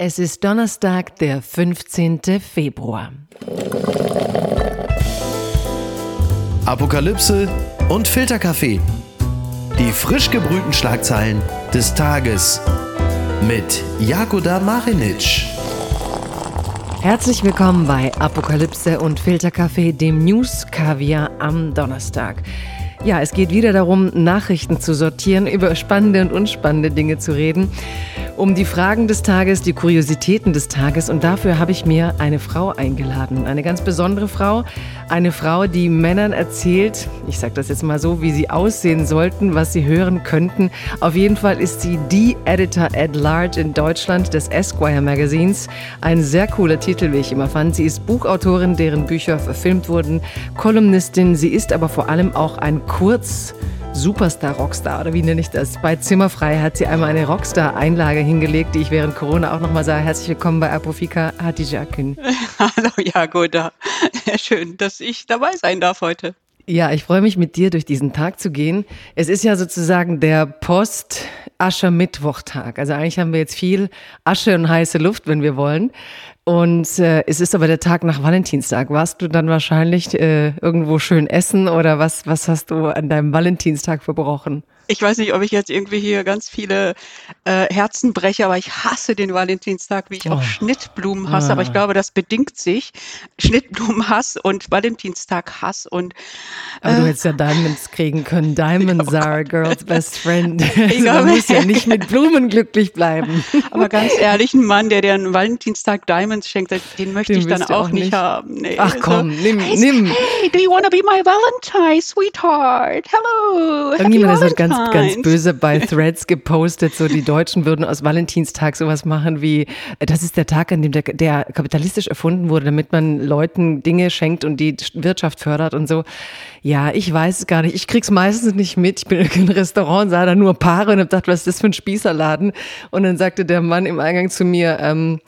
Es ist Donnerstag, der 15. Februar. Apokalypse und Filterkaffee. Die frisch gebrühten Schlagzeilen des Tages mit Jakoda Marinic. Herzlich willkommen bei Apokalypse und Filterkaffee, dem News Kaviar am Donnerstag. Ja, es geht wieder darum, Nachrichten zu sortieren, über spannende und unspannende Dinge zu reden um die Fragen des Tages, die Kuriositäten des Tages. Und dafür habe ich mir eine Frau eingeladen. Eine ganz besondere Frau. Eine Frau, die Männern erzählt, ich sage das jetzt mal so, wie sie aussehen sollten, was sie hören könnten. Auf jeden Fall ist sie die Editor at Large in Deutschland des Esquire Magazins. Ein sehr cooler Titel, wie ich immer fand. Sie ist Buchautorin, deren Bücher verfilmt wurden, Kolumnistin. Sie ist aber vor allem auch ein Kurz- Superstar-Rockstar oder wie nenne ich das? Bei Zimmerfrei hat sie einmal eine Rockstar-Einlage hingelegt, die ich während Corona auch nochmal sah. Herzlich willkommen bei Apofika Hatija Akün. Hallo Jagoda. Schön, dass ich dabei sein darf heute. Ja, ich freue mich mit dir durch diesen Tag zu gehen. Es ist ja sozusagen der Post-Ascher-Mittwochtag. Also eigentlich haben wir jetzt viel Asche und heiße Luft, wenn wir wollen. Und äh, es ist aber der Tag nach Valentinstag. Warst du dann wahrscheinlich äh, irgendwo schön essen oder was, was hast du an deinem Valentinstag verbrochen? Ich weiß nicht, ob ich jetzt irgendwie hier ganz viele äh, Herzen breche, aber ich hasse den Valentinstag, wie ich oh. auch Schnittblumen hasse. Ah. Aber ich ah. glaube, das bedingt sich. Schnittblumenhass und Valentinstag Hass und. Äh, aber du hättest ja Diamonds kriegen können. Diamonds oh are a girl's best friend. also man muss ja nicht mit Blumen glücklich bleiben. aber ganz ehrlich, ein Mann, der dir einen Valentinstag Diamonds schenkt, den möchte den ich dann auch, auch nicht haben. Nee, Ach also, komm, nimm, hey, nimm. Hey, do you want to be my Valentine, sweetheart? Hello. Irgendjemand hat ganz ganz böse bei Threads gepostet, so die Deutschen würden aus Valentinstag sowas machen wie, das ist der Tag, an dem der, der kapitalistisch erfunden wurde, damit man Leuten Dinge schenkt und die Wirtschaft fördert und so. Ja, ich weiß es gar nicht. Ich krieg's meistens nicht mit. Ich bin in einem Restaurant, sah da nur Paare und hab gedacht, was ist das für ein Spießerladen? Und dann sagte der Mann im Eingang zu mir, ähm,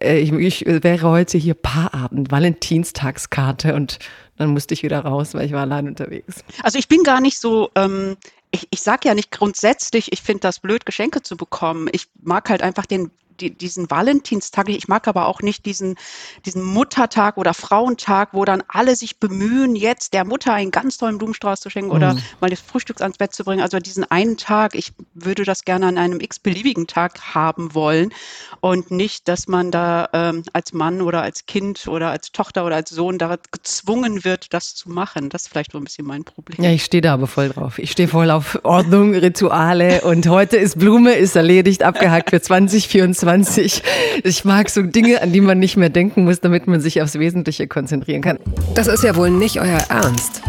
äh, ich, ich wäre heute hier Paarabend, Valentinstagskarte und dann musste ich wieder raus, weil ich war allein unterwegs. Also ich bin gar nicht so ähm, ich, ich sage ja nicht grundsätzlich, ich finde das blöd, Geschenke zu bekommen. Ich mag halt einfach den die, diesen Valentinstag, ich mag aber auch nicht diesen, diesen Muttertag oder Frauentag, wo dann alle sich bemühen, jetzt der Mutter einen ganz tollen Blumenstrauß zu schenken oder mhm. mal das Frühstück ans Bett zu bringen. Also diesen einen Tag, ich würde das gerne an einem x-beliebigen Tag haben wollen und nicht, dass man da ähm, als Mann oder als Kind oder als Tochter oder als Sohn da gezwungen wird, das zu machen. Das ist vielleicht so ein bisschen mein Problem. Ja, ich stehe da aber voll drauf. Ich stehe voll auf Ordnung, Rituale und heute ist Blume, ist erledigt, abgehakt für 2024. 20. Ich mag so Dinge, an die man nicht mehr denken muss, damit man sich aufs Wesentliche konzentrieren kann. Das ist ja wohl nicht euer Ernst.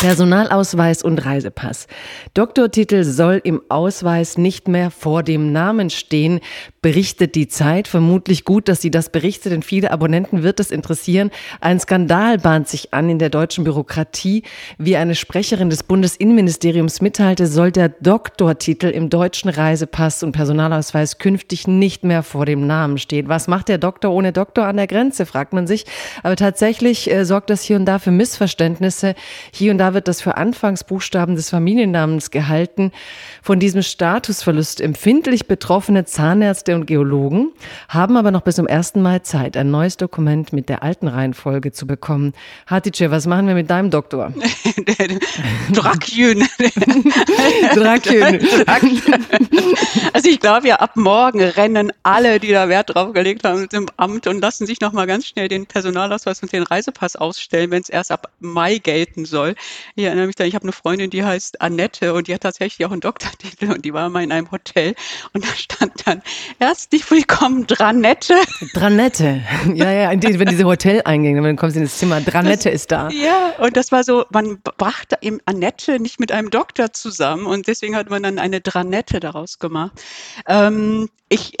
Personalausweis und Reisepass. Doktortitel soll im Ausweis nicht mehr vor dem Namen stehen, berichtet die Zeit. Vermutlich gut, dass sie das berichtet, denn viele Abonnenten wird es interessieren. Ein Skandal bahnt sich an in der deutschen Bürokratie. Wie eine Sprecherin des Bundesinnenministeriums mitteilte, soll der Doktortitel im deutschen Reisepass und Personalausweis künftig nicht mehr vor dem Namen stehen. Was macht der Doktor ohne Doktor an der Grenze, fragt man sich. Aber tatsächlich äh, sorgt das hier und da für Missverständnisse. Hier und da wird das für Anfangsbuchstaben des Familiennamens gehalten. Von diesem Statusverlust empfindlich betroffene Zahnärzte und Geologen haben aber noch bis zum 1. Mai Zeit, ein neues Dokument mit der alten Reihenfolge zu bekommen. Hatice, was machen wir mit deinem Doktor? Drakjön. Drakjön. also ich glaube ja, ab morgen rennen alle, die da Wert drauf gelegt haben mit dem Amt und lassen sich noch mal ganz schnell den Personalausweis und den Reisepass ausstellen, wenn es erst ab Mai gelten soll. Ich erinnere mich da, ich habe eine Freundin, die heißt Annette und die hat tatsächlich auch einen Doktortitel und die war mal in einem Hotel und da stand dann herzlich willkommen Dranette. Dranette, ja, ja, wenn diese Hoteleingänge, dann kommst du ins Zimmer, Dranette das, ist da. Ja, und das war so, man brachte eben Annette nicht mit einem Doktor zusammen und deswegen hat man dann eine Dranette daraus gemacht. Ähm, ich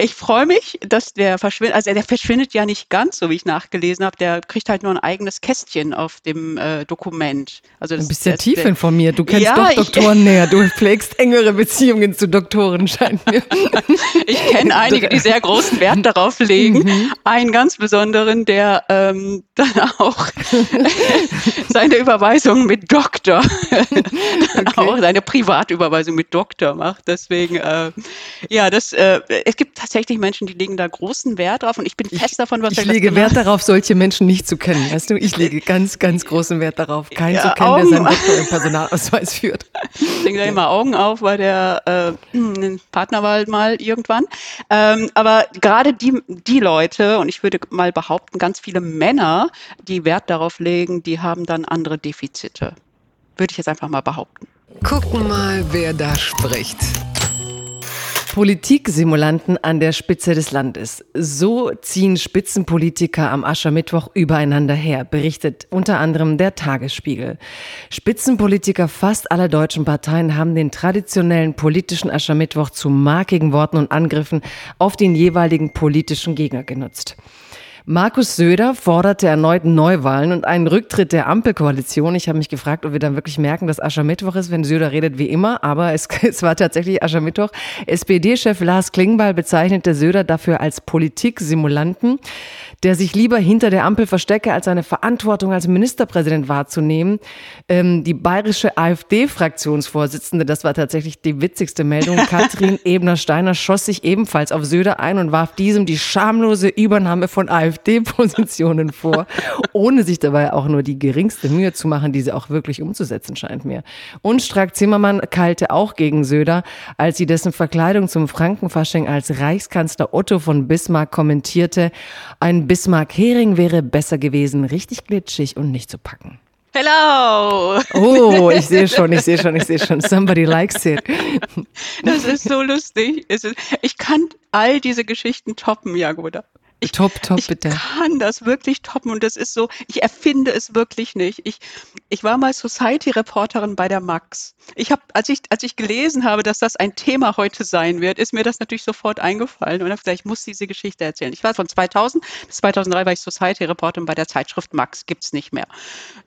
ich freue mich, dass der verschwindet. Also der verschwindet ja nicht ganz, so wie ich nachgelesen habe. Der kriegt halt nur ein eigenes Kästchen auf dem äh, Dokument. Also das, du bist ja tief der, informiert. Du kennst ja, doch Doktoren ich, näher. Du pflegst engere Beziehungen zu Doktoren, scheint mir. ich kenne einige, die sehr großen Wert darauf legen. Mhm. Einen ganz besonderen, der ähm, dann auch seine Überweisung mit Doktor, dann okay. auch seine Privatüberweisung mit Doktor macht. Deswegen, äh, ja, das, äh, es gibt tatsächlich Menschen, die legen da großen Wert drauf und ich bin fest davon was Ich lege Wert darauf, solche Menschen nicht zu kennen. Weißt du, ich lege ganz, ganz großen Wert darauf, keinen ja, zu kennen, Augen, der seinen Doktor im Personalausweis führt. Ich lege da immer Augen auf bei der äh, Partnerwahl mal irgendwann. Ähm, aber gerade die, die Leute, und ich würde mal behaupten, ganz viele Männer, die Wert darauf legen, die haben dann andere Defizite. Würde ich jetzt einfach mal behaupten. Gucken mal, wer da spricht. Politiksimulanten an der Spitze des Landes. So ziehen Spitzenpolitiker am Aschermittwoch übereinander her, berichtet unter anderem der Tagesspiegel. Spitzenpolitiker fast aller deutschen Parteien haben den traditionellen politischen Aschermittwoch zu markigen Worten und Angriffen auf den jeweiligen politischen Gegner genutzt. Markus Söder forderte erneut Neuwahlen und einen Rücktritt der Ampelkoalition. Ich habe mich gefragt, ob wir dann wirklich merken, dass Aschermittwoch ist, wenn Söder redet wie immer. Aber es, es war tatsächlich Aschermittwoch. SPD-Chef Lars Klingbeil bezeichnete Söder dafür als Politiksimulanten der sich lieber hinter der Ampel verstecke, als seine Verantwortung als Ministerpräsident wahrzunehmen. Ähm, die bayerische AfD-Fraktionsvorsitzende, das war tatsächlich die witzigste Meldung, Katrin Ebner-Steiner schoss sich ebenfalls auf Söder ein und warf diesem die schamlose Übernahme von AfD-Positionen vor, ohne sich dabei auch nur die geringste Mühe zu machen, diese auch wirklich umzusetzen, scheint mir. Und Strack-Zimmermann keilte auch gegen Söder, als sie dessen Verkleidung zum Frankenfasching als Reichskanzler Otto von Bismarck kommentierte, ein Bismarck-Hering wäre besser gewesen, richtig glitschig und nicht zu packen. Hello! Oh, ich sehe schon, ich sehe schon, ich sehe schon. Somebody likes it. Das ist so lustig. Ich kann all diese Geschichten toppen, Jagoda. Ich, top, top, ich bitte. Ich kann das wirklich toppen und das ist so, ich erfinde es wirklich nicht. Ich, ich war mal Society-Reporterin bei der Max. Ich habe, als ich, als ich gelesen habe, dass das ein Thema heute sein wird, ist mir das natürlich sofort eingefallen und habe gesagt, ich muss diese Geschichte erzählen. Ich war von 2000 bis 2003 war ich Society-Reporterin bei der Zeitschrift Max, gibt's nicht mehr.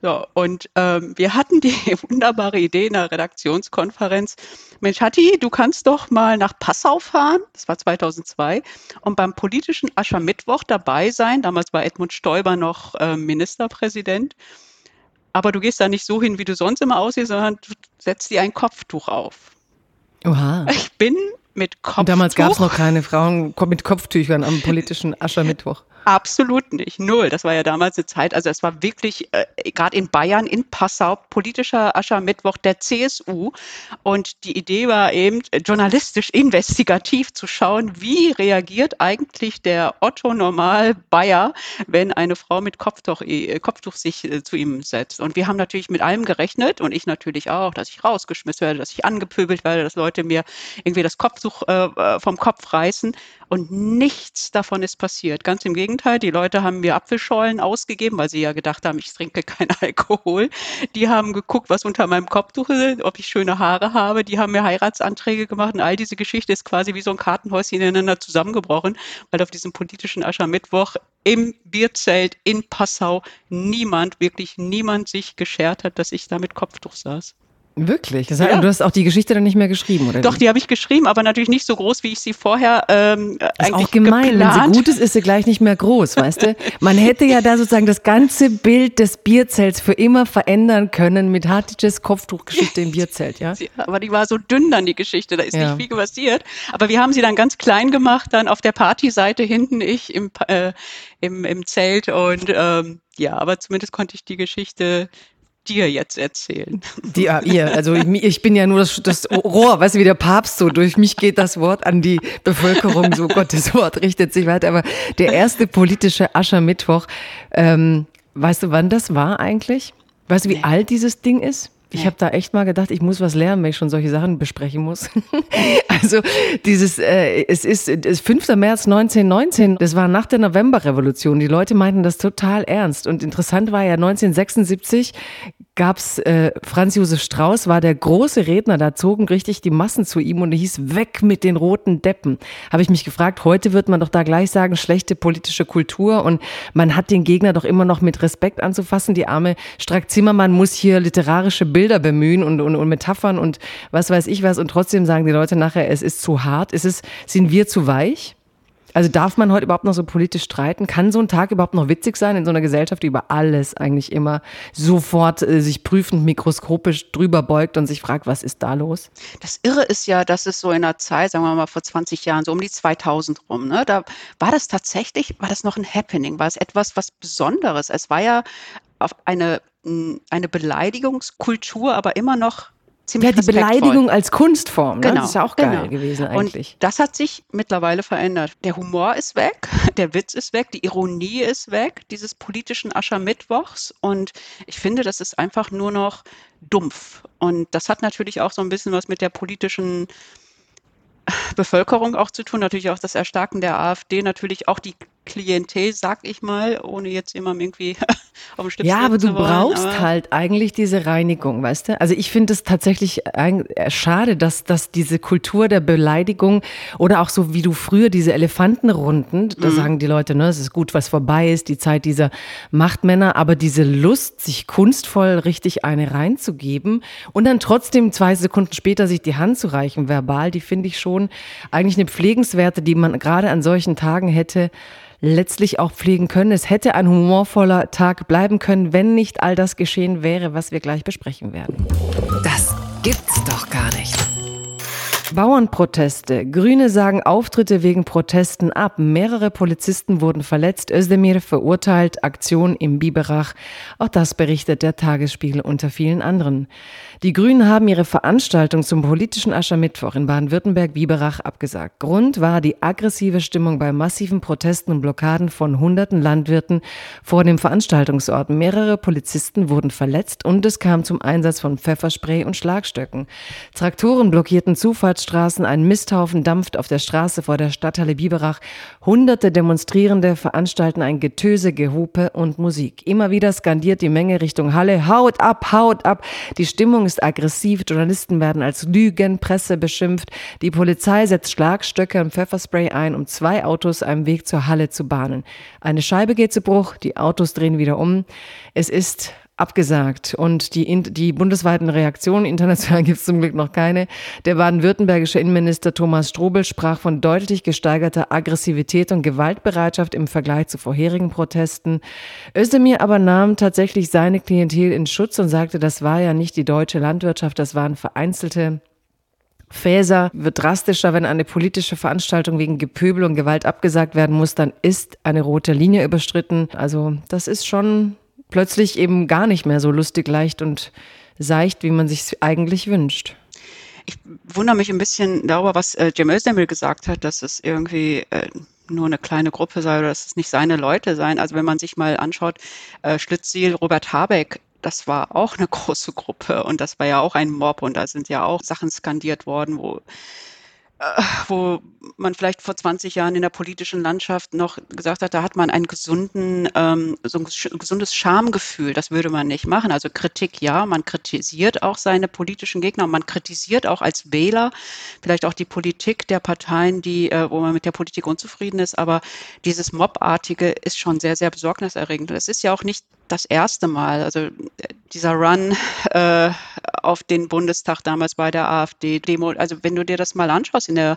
So, und ähm, wir hatten die wunderbare Idee in der Redaktionskonferenz, Mensch, Hatti, du kannst doch mal nach Passau fahren, das war 2002, und beim politischen Aschermittwoch dabei sein. Damals war Edmund Stoiber noch äh, Ministerpräsident. Aber du gehst da nicht so hin, wie du sonst immer aussiehst, sondern du setzt dir ein Kopftuch auf. Oha. Ich bin mit Kopftuch. Und damals gab es noch keine Frauen mit Kopftüchern am politischen Aschermittwoch. Absolut nicht, null. Das war ja damals eine Zeit, also es war wirklich, äh, gerade in Bayern, in Passau, politischer Aschermittwoch der CSU. Und die Idee war eben, journalistisch investigativ zu schauen, wie reagiert eigentlich der Otto Normal Bayer, wenn eine Frau mit Kopftuch, äh, Kopftuch sich äh, zu ihm setzt. Und wir haben natürlich mit allem gerechnet und ich natürlich auch, dass ich rausgeschmissen werde, dass ich angepöbelt werde, dass Leute mir irgendwie das Kopftuch äh, äh vom Kopf reißen. Und nichts davon ist passiert. Ganz im Gegenteil, die Leute haben mir Apfelschollen ausgegeben, weil sie ja gedacht haben, ich trinke keinen Alkohol. Die haben geguckt, was unter meinem Kopftuch ist, ob ich schöne Haare habe. Die haben mir Heiratsanträge gemacht. Und all diese Geschichte ist quasi wie so ein Kartenhäuschen ineinander zusammengebrochen, weil auf diesem politischen Aschermittwoch im Bierzelt in Passau niemand, wirklich niemand sich geschert hat, dass ich da mit Kopftuch saß. Wirklich? Das heißt, ja. Du hast auch die Geschichte dann nicht mehr geschrieben, oder? Doch, die habe ich geschrieben, aber natürlich nicht so groß, wie ich sie vorher ähm, das eigentlich ist auch gemein, geplant. wenn sie gut ist, ist sie gleich nicht mehr groß, weißt du? Man hätte ja da sozusagen das ganze Bild des Bierzelts für immer verändern können mit Hatices Kopftuchgeschichte im Bierzelt, ja? Aber die war so dünn dann, die Geschichte, da ist ja. nicht viel passiert. Aber wir haben sie dann ganz klein gemacht, dann auf der Partyseite hinten, ich im, äh, im, im Zelt und ähm, ja, aber zumindest konnte ich die Geschichte dir jetzt erzählen. Die, ja, ihr, also ich, ich, bin ja nur das, das Rohr, weißt du, wie der Papst so, durch mich geht das Wort an die Bevölkerung, so Gottes Wort richtet sich weiter. Aber der erste politische Aschermittwoch, ähm, weißt du, wann das war eigentlich? Weißt du, wie nee. alt dieses Ding ist? Ich habe da echt mal gedacht, ich muss was lernen, wenn ich schon solche Sachen besprechen muss. also dieses, äh, es ist, es 5. März 1919, das war nach der Novemberrevolution. Die Leute meinten das total ernst. Und interessant war ja 1976 gab's äh, Franz Josef Strauß war der große Redner, da zogen richtig die Massen zu ihm und er hieß weg mit den roten Deppen. Habe ich mich gefragt, heute wird man doch da gleich sagen, schlechte politische Kultur und man hat den Gegner doch immer noch mit Respekt anzufassen. Die arme Strack Zimmermann muss hier literarische Bilder bemühen und, und, und Metaphern und was weiß ich was und trotzdem sagen die Leute nachher, es ist zu hart, ist es, sind wir zu weich? Also darf man heute überhaupt noch so politisch streiten? Kann so ein Tag überhaupt noch witzig sein in so einer Gesellschaft, die über alles eigentlich immer sofort äh, sich prüfend mikroskopisch drüber beugt und sich fragt, was ist da los? Das Irre ist ja, dass es so in einer Zeit, sagen wir mal vor 20 Jahren, so um die 2000 rum, ne, da war das tatsächlich, war das noch ein Happening, war es etwas was Besonderes. Es war ja auf eine, eine Beleidigungskultur, aber immer noch ziemlich Ja, die Beleidigung als Kunstform, ne? genau, das ist ja auch geil genau. gewesen eigentlich. Und das hat sich mittlerweile verändert. Der Humor ist weg, der Witz ist weg, die Ironie ist weg, dieses politischen Aschermittwochs. Und ich finde, das ist einfach nur noch dumpf. Und das hat natürlich auch so ein bisschen was mit der politischen Bevölkerung auch zu tun, natürlich auch das Erstarken der AfD, natürlich auch die Klientel, sag ich mal, ohne jetzt jemandem irgendwie auf den Stift Ja, aber du wollen, brauchst aber halt eigentlich diese Reinigung, weißt du? Also ich finde es tatsächlich äh, schade, dass, dass diese Kultur der Beleidigung oder auch so wie du früher diese Elefantenrunden, da mhm. sagen die Leute, ne, es ist gut, was vorbei ist, die Zeit dieser Machtmänner, aber diese Lust, sich kunstvoll richtig eine reinzugeben und dann trotzdem zwei Sekunden später sich die Hand zu reichen, verbal, die finde ich schon eigentlich eine pflegenswerte, die man gerade an solchen Tagen hätte letztlich auch pflegen können. Es hätte ein humorvoller Tag bleiben können, wenn nicht all das geschehen wäre, was wir gleich besprechen werden. Das gibt's doch gar nicht. Bauernproteste. Grüne sagen Auftritte wegen Protesten ab. Mehrere Polizisten wurden verletzt. Özdemir verurteilt Aktion im Biberach. Auch das berichtet der Tagesspiegel unter vielen anderen. Die Grünen haben ihre Veranstaltung zum politischen Aschermittwoch in Baden-Württemberg-Biberach abgesagt. Grund war die aggressive Stimmung bei massiven Protesten und Blockaden von hunderten Landwirten vor dem Veranstaltungsort. Mehrere Polizisten wurden verletzt und es kam zum Einsatz von Pfefferspray und Schlagstöcken. Traktoren blockierten Zufahrtsstraßen, ein Misthaufen dampft auf der Straße vor der Stadthalle Biberach. Hunderte Demonstrierende veranstalten ein Getöse, Gehupe und Musik. Immer wieder skandiert die Menge Richtung Halle, haut ab, haut ab. Die Stimmung ist aggressiv, Journalisten werden als Lügenpresse beschimpft, die Polizei setzt Schlagstöcke und Pfefferspray ein, um zwei Autos einen Weg zur Halle zu bahnen. Eine Scheibe geht zu Bruch, die Autos drehen wieder um. Es ist abgesagt. Und die, die bundesweiten Reaktionen, international gibt es zum Glück noch keine. Der baden-württembergische Innenminister Thomas Strobel sprach von deutlich gesteigerter Aggressivität und Gewaltbereitschaft im Vergleich zu vorherigen Protesten. Özdemir aber nahm tatsächlich seine Klientel in Schutz und sagte, das war ja nicht die deutsche Landwirtschaft, das waren vereinzelte Fäser wird drastischer, wenn eine politische Veranstaltung wegen Gepöbel und Gewalt abgesagt werden muss, dann ist eine rote Linie überstritten. Also das ist schon plötzlich eben gar nicht mehr so lustig, leicht und seicht, wie man sich eigentlich wünscht. Ich wundere mich ein bisschen darüber, was äh, Jim Özdemir gesagt hat, dass es irgendwie äh, nur eine kleine Gruppe sei oder dass es nicht seine Leute seien. Also wenn man sich mal anschaut, äh, Schlitziel, Robert Habeck, das war auch eine große Gruppe und das war ja auch ein Mob und da sind ja auch Sachen skandiert worden, wo wo man vielleicht vor 20 Jahren in der politischen Landschaft noch gesagt hat, da hat man einen gesunden, ähm, so ein gesundes Schamgefühl. Das würde man nicht machen. Also Kritik, ja, man kritisiert auch seine politischen Gegner man kritisiert auch als Wähler vielleicht auch die Politik der Parteien, die, äh, wo man mit der Politik unzufrieden ist. Aber dieses Mobartige ist schon sehr, sehr besorgniserregend. Es ist ja auch nicht das erste Mal. Also dieser Run äh, auf den Bundestag damals bei der AfD-Demo, also wenn du dir das mal anschaust in der,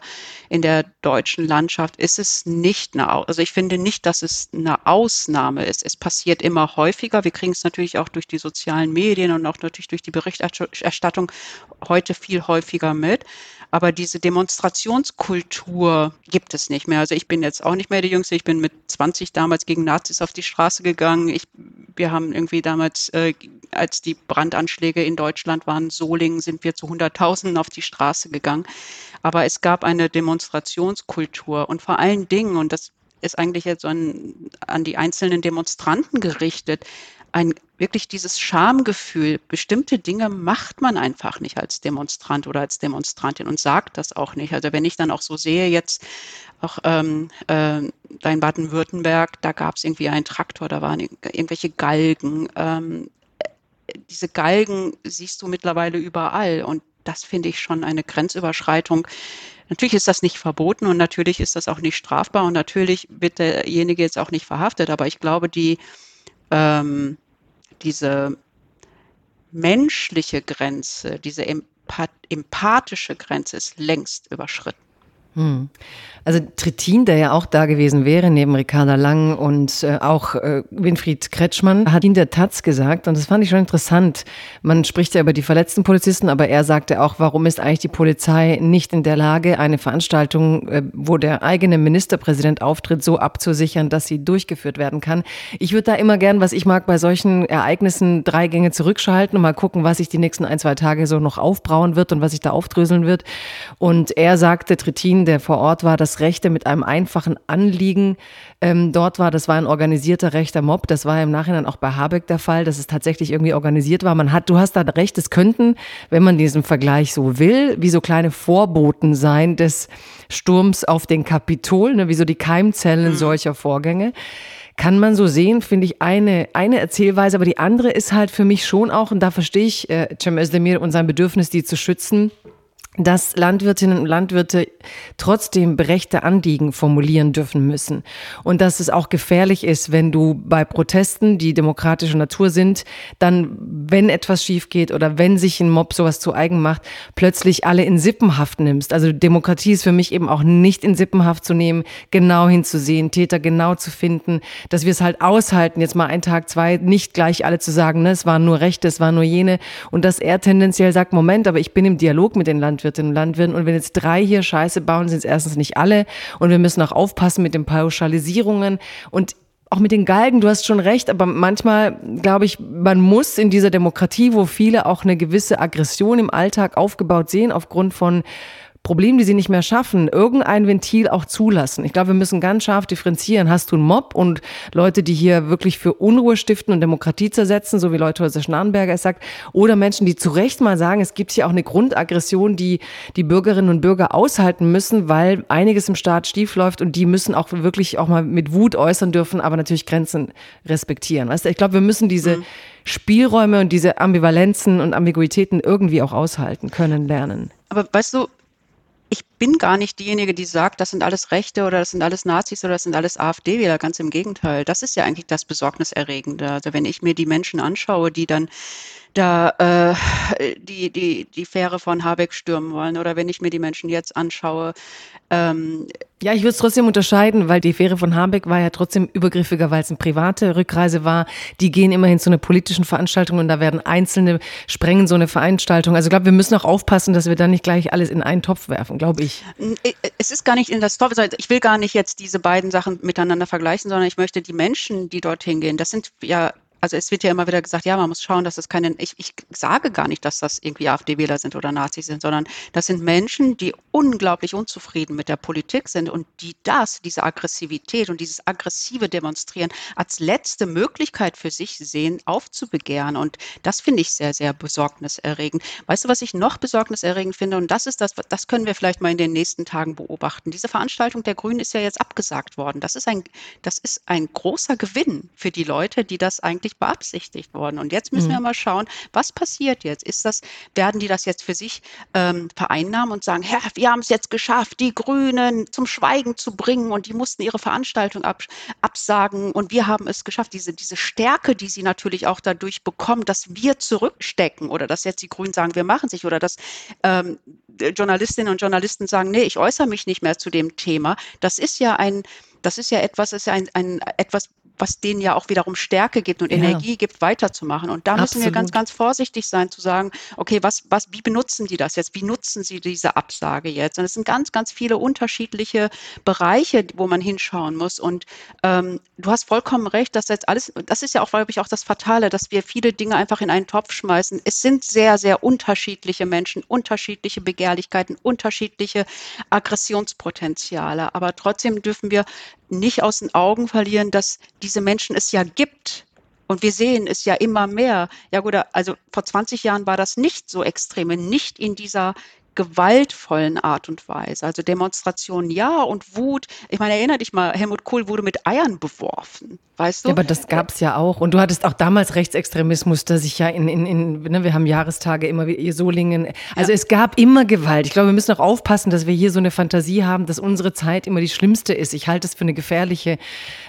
in der deutschen Landschaft, ist es nicht eine, also ich finde nicht, dass es eine Ausnahme ist. Es passiert immer häufiger. Wir kriegen es natürlich auch durch die sozialen Medien und auch natürlich durch die Berichterstattung heute viel häufiger mit. Aber diese Demonstrationskultur gibt es nicht mehr. Also ich bin jetzt auch nicht mehr die Jüngste. Ich bin mit 20 damals gegen Nazis auf die Straße gegangen. Ich, wir haben irgendwie damals, äh, als die Brandanschläge in Deutschland waren, Solingen, sind wir zu Hunderttausenden auf die Straße gegangen. Aber es gab eine Demonstrationskultur und vor allen Dingen, und das ist eigentlich jetzt an, an die einzelnen Demonstranten gerichtet, ein wirklich dieses Schamgefühl, bestimmte Dinge macht man einfach nicht als Demonstrant oder als Demonstrantin und sagt das auch nicht. Also wenn ich dann auch so sehe jetzt auch ähm, äh, da in Baden-Württemberg, da gab es irgendwie einen Traktor, da waren irgendwelche Galgen. Ähm, diese Galgen siehst du mittlerweile überall und das finde ich schon eine Grenzüberschreitung. Natürlich ist das nicht verboten und natürlich ist das auch nicht strafbar und natürlich wird derjenige jetzt auch nicht verhaftet, aber ich glaube, die ähm, diese menschliche Grenze, diese empath empathische Grenze ist längst überschritten. Hm. Also Trittin, der ja auch da gewesen wäre, neben Ricarda Lang und äh, auch äh, Winfried Kretschmann, hat ihn der Taz gesagt und das fand ich schon interessant. Man spricht ja über die verletzten Polizisten, aber er sagte auch, warum ist eigentlich die Polizei nicht in der Lage, eine Veranstaltung, äh, wo der eigene Ministerpräsident auftritt, so abzusichern, dass sie durchgeführt werden kann. Ich würde da immer gern, was ich mag, bei solchen Ereignissen drei Gänge zurückschalten und mal gucken, was sich die nächsten ein, zwei Tage so noch aufbrauen wird und was sich da aufdröseln wird. Und er sagte, Trittin, der vor Ort war, dass Rechte mit einem einfachen Anliegen ähm, dort war. Das war ein organisierter rechter Mob. Das war im Nachhinein auch bei Habeck der Fall, dass es tatsächlich irgendwie organisiert war. Man hat, du hast da recht, es könnten, wenn man diesen Vergleich so will, wie so kleine Vorboten sein des Sturms auf den Kapitol, ne, wie so die Keimzellen mhm. solcher Vorgänge kann man so sehen, finde ich, eine, eine Erzählweise. Aber die andere ist halt für mich schon auch, und da verstehe ich äh, Cem Özdemir und sein Bedürfnis, die zu schützen, dass Landwirtinnen und Landwirte trotzdem berechte Anliegen formulieren dürfen müssen. Und dass es auch gefährlich ist, wenn du bei Protesten, die demokratischer Natur sind, dann, wenn etwas schief geht oder wenn sich ein Mob sowas zu eigen macht, plötzlich alle in Sippenhaft nimmst. Also Demokratie ist für mich eben auch nicht in Sippenhaft zu nehmen, genau hinzusehen, Täter genau zu finden, dass wir es halt aushalten, jetzt mal einen Tag, zwei, nicht gleich alle zu sagen, ne, es waren nur Rechte, es waren nur jene. Und dass er tendenziell sagt, Moment, aber ich bin im Dialog mit den Landwirten Landwirtinnen und Landwirten. Und wenn jetzt drei hier Scheiße bauen, sind es erstens nicht alle. Und wir müssen auch aufpassen mit den Pauschalisierungen. Und auch mit den Galgen, du hast schon recht, aber manchmal glaube ich, man muss in dieser Demokratie, wo viele auch eine gewisse Aggression im Alltag aufgebaut sehen, aufgrund von Problem, die sie nicht mehr schaffen, irgendein Ventil auch zulassen. Ich glaube, wir müssen ganz scharf differenzieren. Hast du einen Mob und Leute, die hier wirklich für Unruhe stiften und Demokratie zersetzen, so wie Leute Häuser Schnarrenberger es sagt, oder Menschen, die zu Recht mal sagen, es gibt hier auch eine Grundaggression, die die Bürgerinnen und Bürger aushalten müssen, weil einiges im Staat stief läuft und die müssen auch wirklich auch mal mit Wut äußern dürfen, aber natürlich Grenzen respektieren. Weißt du, ich glaube, wir müssen diese mhm. Spielräume und diese Ambivalenzen und Ambiguitäten irgendwie auch aushalten können lernen. Aber weißt du, ich bin gar nicht diejenige, die sagt, das sind alles Rechte oder das sind alles Nazis oder das sind alles AfD-Wähler. Ganz im Gegenteil. Das ist ja eigentlich das Besorgniserregende. Also wenn ich mir die Menschen anschaue, die dann da äh, die, die, die Fähre von Habeck stürmen wollen oder wenn ich mir die Menschen jetzt anschaue. Ähm, ja, ich würde es trotzdem unterscheiden, weil die Fähre von Habeck war ja trotzdem übergriffiger, weil es eine private Rückreise war. Die gehen immerhin zu einer politischen Veranstaltung und da werden Einzelne sprengen so eine Veranstaltung. Also ich glaube, wir müssen auch aufpassen, dass wir da nicht gleich alles in einen Topf werfen, glaube ich. Äh, es ist gar nicht in das Topf. Ich will gar nicht jetzt diese beiden Sachen miteinander vergleichen, sondern ich möchte die Menschen, die dorthin gehen, das sind ja also es wird ja immer wieder gesagt, ja, man muss schauen, dass es keine, ich, ich sage gar nicht, dass das irgendwie AfD-Wähler sind oder Nazis sind, sondern das sind Menschen, die unglaublich unzufrieden mit der Politik sind und die das, diese Aggressivität und dieses aggressive Demonstrieren als letzte Möglichkeit für sich sehen, aufzubegehren. Und das finde ich sehr, sehr besorgniserregend. Weißt du, was ich noch besorgniserregend finde? Und das ist das, das können wir vielleicht mal in den nächsten Tagen beobachten. Diese Veranstaltung der Grünen ist ja jetzt abgesagt worden. Das ist ein, das ist ein großer Gewinn für die Leute, die das eigentlich nicht beabsichtigt worden. Und jetzt müssen mhm. wir mal schauen, was passiert jetzt? Ist das, werden die das jetzt für sich ähm, vereinnahmen und sagen, Herr, wir haben es jetzt geschafft, die Grünen zum Schweigen zu bringen und die mussten ihre Veranstaltung ab, absagen und wir haben es geschafft. Diese, diese Stärke, die sie natürlich auch dadurch bekommen, dass wir zurückstecken oder dass jetzt die Grünen sagen, wir machen sich oder dass ähm, Journalistinnen und Journalisten sagen, nee, ich äußere mich nicht mehr zu dem Thema. Das ist ja ein, das ist ja etwas, ist ja ein, ein etwas, was denen ja auch wiederum Stärke gibt und ja. Energie gibt, weiterzumachen. Und da Absolut. müssen wir ganz, ganz vorsichtig sein, zu sagen, okay, was, was, wie benutzen die das jetzt? Wie nutzen sie diese Absage jetzt? Und es sind ganz, ganz viele unterschiedliche Bereiche, wo man hinschauen muss. Und ähm, du hast vollkommen recht, dass jetzt alles, das ist ja auch, glaube ich, auch das Fatale, dass wir viele Dinge einfach in einen Topf schmeißen. Es sind sehr, sehr unterschiedliche Menschen, unterschiedliche Begehrlichkeiten, unterschiedliche Aggressionspotenziale. Aber trotzdem dürfen wir nicht aus den Augen verlieren, dass diese Menschen es ja gibt. Und wir sehen es ja immer mehr. Ja gut, also vor 20 Jahren war das nicht so extrem, nicht in dieser gewaltvollen Art und Weise. Also Demonstrationen ja und Wut. Ich meine, erinnere dich mal, Helmut Kohl wurde mit Eiern beworfen. Weißt du? Ja, aber das gab es ja auch. Und du hattest auch damals Rechtsextremismus, der sich ja in, in, in ne, wir haben Jahrestage immer wie Solingen. Also ja. es gab immer Gewalt. Ich glaube, wir müssen auch aufpassen, dass wir hier so eine Fantasie haben, dass unsere Zeit immer die schlimmste ist. Ich halte es für eine gefährliche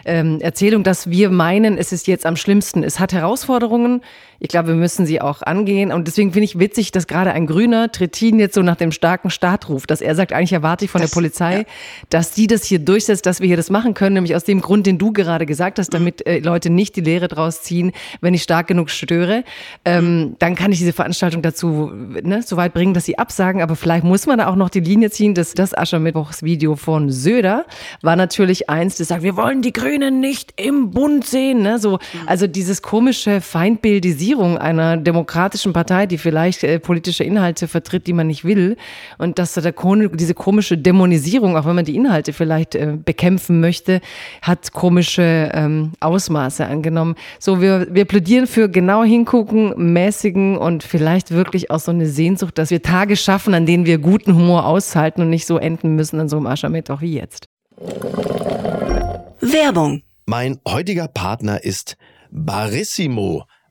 ähm, Erzählung, dass wir meinen, es ist jetzt am schlimmsten. Es hat Herausforderungen. Ich glaube, wir müssen sie auch angehen. Und deswegen finde ich witzig, dass gerade ein Grüner Trittin jetzt so nach nach dem starken Staat ruft, dass er sagt, eigentlich erwarte ich von das, der Polizei, ja. dass die das hier durchsetzt, dass wir hier das machen können, nämlich aus dem Grund, den du gerade gesagt hast, damit äh, Leute nicht die Lehre draus ziehen, wenn ich stark genug störe, ähm, dann kann ich diese Veranstaltung dazu ne, so weit bringen, dass sie absagen. Aber vielleicht muss man da auch noch die Linie ziehen, dass das Aschermittwochsvideo von Söder war natürlich eins, das sagt, wir wollen die Grünen nicht im Bund sehen. Ne? So, also dieses komische Feindbildisierung einer demokratischen Partei, die vielleicht äh, politische Inhalte vertritt, die man nicht will. Und dass da diese komische Dämonisierung, auch wenn man die Inhalte vielleicht äh, bekämpfen möchte, hat komische ähm, Ausmaße angenommen. So, wir, wir plädieren für genau hingucken, mäßigen und vielleicht wirklich auch so eine Sehnsucht, dass wir Tage schaffen, an denen wir guten Humor aushalten und nicht so enden müssen an so einem Aschermittwoch wie jetzt. Werbung. Mein heutiger Partner ist Barissimo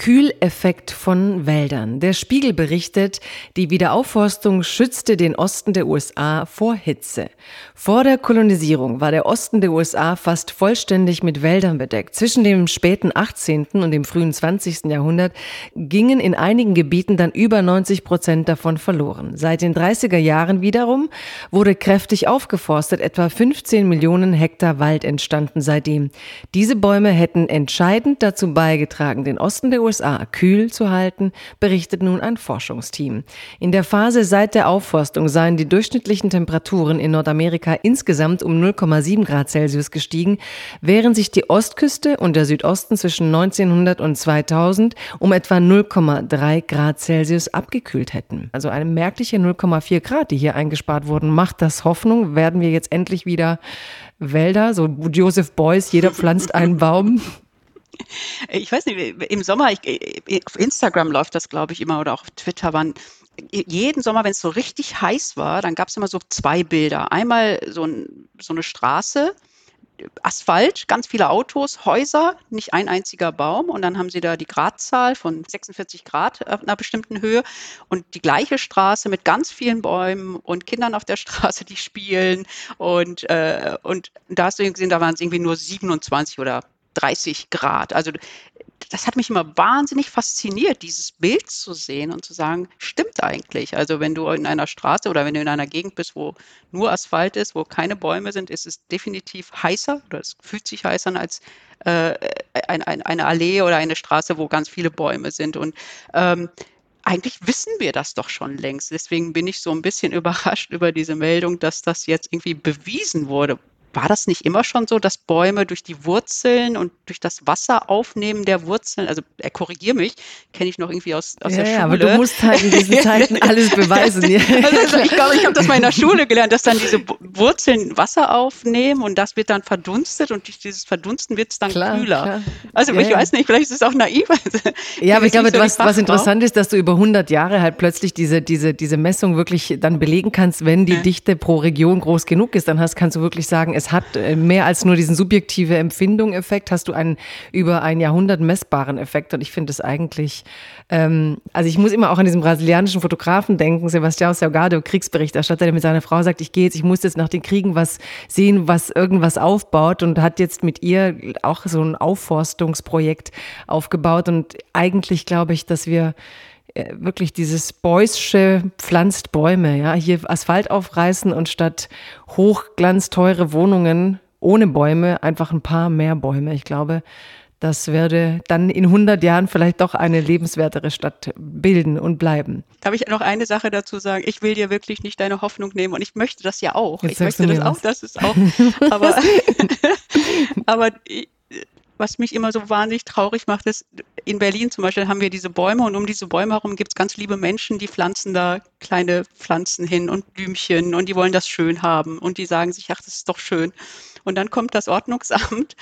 Kühleffekt von Wäldern. Der Spiegel berichtet, die Wiederaufforstung schützte den Osten der USA vor Hitze. Vor der Kolonisierung war der Osten der USA fast vollständig mit Wäldern bedeckt. Zwischen dem späten 18. und dem frühen 20. Jahrhundert gingen in einigen Gebieten dann über 90 Prozent davon verloren. Seit den 30er Jahren wiederum wurde kräftig aufgeforstet. Etwa 15 Millionen Hektar Wald entstanden seitdem. Diese Bäume hätten entscheidend dazu beigetragen, den Osten der USA USA kühl zu halten, berichtet nun ein Forschungsteam. In der Phase seit der Aufforstung seien die durchschnittlichen Temperaturen in Nordamerika insgesamt um 0,7 Grad Celsius gestiegen, während sich die Ostküste und der Südosten zwischen 1900 und 2000 um etwa 0,3 Grad Celsius abgekühlt hätten. Also eine merkliche 0,4 Grad, die hier eingespart wurden, macht das Hoffnung, werden wir jetzt endlich wieder Wälder, so Joseph Beuys, jeder pflanzt einen Baum. Ich weiß nicht, im Sommer, ich, auf Instagram läuft das, glaube ich, immer oder auch auf Twitter, waren jeden Sommer, wenn es so richtig heiß war, dann gab es immer so zwei Bilder. Einmal so, ein, so eine Straße, Asphalt, ganz viele Autos, Häuser, nicht ein einziger Baum. Und dann haben sie da die Gradzahl von 46 Grad auf einer bestimmten Höhe und die gleiche Straße mit ganz vielen Bäumen und Kindern auf der Straße, die spielen. Und, äh, und da hast du gesehen, da waren es irgendwie nur 27 oder 30 Grad. Also das hat mich immer wahnsinnig fasziniert, dieses Bild zu sehen und zu sagen, stimmt eigentlich. Also wenn du in einer Straße oder wenn du in einer Gegend bist, wo nur Asphalt ist, wo keine Bäume sind, ist es definitiv heißer oder es fühlt sich heißer an als äh, ein, ein, eine Allee oder eine Straße, wo ganz viele Bäume sind. Und ähm, eigentlich wissen wir das doch schon längst. Deswegen bin ich so ein bisschen überrascht über diese Meldung, dass das jetzt irgendwie bewiesen wurde war das nicht immer schon so, dass Bäume durch die Wurzeln und durch das Wasser aufnehmen der Wurzeln, also er äh, korrigiere mich, kenne ich noch irgendwie aus, aus ja, der Schule. Ja, aber du musst halt in diesen Zeiten alles beweisen. also, ich glaube, ich habe das mal in der Schule gelernt, dass dann diese Wurzeln Wasser aufnehmen und das wird dann verdunstet und durch dieses Verdunsten wird es dann klar, kühler. Klar. Also ja, ich weiß nicht, vielleicht ist es auch naiv. ja, aber ich glaube, was, was interessant ist, dass du über 100 Jahre halt plötzlich diese, diese, diese Messung wirklich dann belegen kannst, wenn die Dichte pro Region groß genug ist, dann hast, kannst du wirklich sagen, es hat äh, mehr als nur diesen subjektive Empfindung-Effekt, hast du einen über ein Jahrhundert messbaren Effekt. Und ich finde es eigentlich, ähm, also ich muss immer auch an diesen brasilianischen Fotografen denken, Sebastião Salgado, Kriegsberichterstatter, der mit seiner Frau sagt, ich gehe jetzt, ich muss jetzt nach den Kriegen was sehen, was irgendwas aufbaut und hat jetzt mit ihr auch so ein Aufforstungsprojekt aufgebaut. Und eigentlich glaube ich, dass wir wirklich dieses Beusche pflanzt Bäume, ja, hier Asphalt aufreißen und statt hochglanzteure Wohnungen ohne Bäume einfach ein paar mehr Bäume. Ich glaube, das werde dann in 100 Jahren vielleicht doch eine lebenswertere Stadt bilden und bleiben. Darf ich noch eine Sache dazu sagen? Ich will dir wirklich nicht deine Hoffnung nehmen und ich möchte das ja auch. Jetzt ich möchte das auch, das ist auch, aber, aber was mich immer so wahnsinnig traurig macht, ist, in Berlin zum Beispiel haben wir diese Bäume und um diese Bäume herum gibt es ganz liebe Menschen, die pflanzen da kleine Pflanzen hin und Blümchen und die wollen das schön haben und die sagen sich, ach, das ist doch schön. Und dann kommt das Ordnungsamt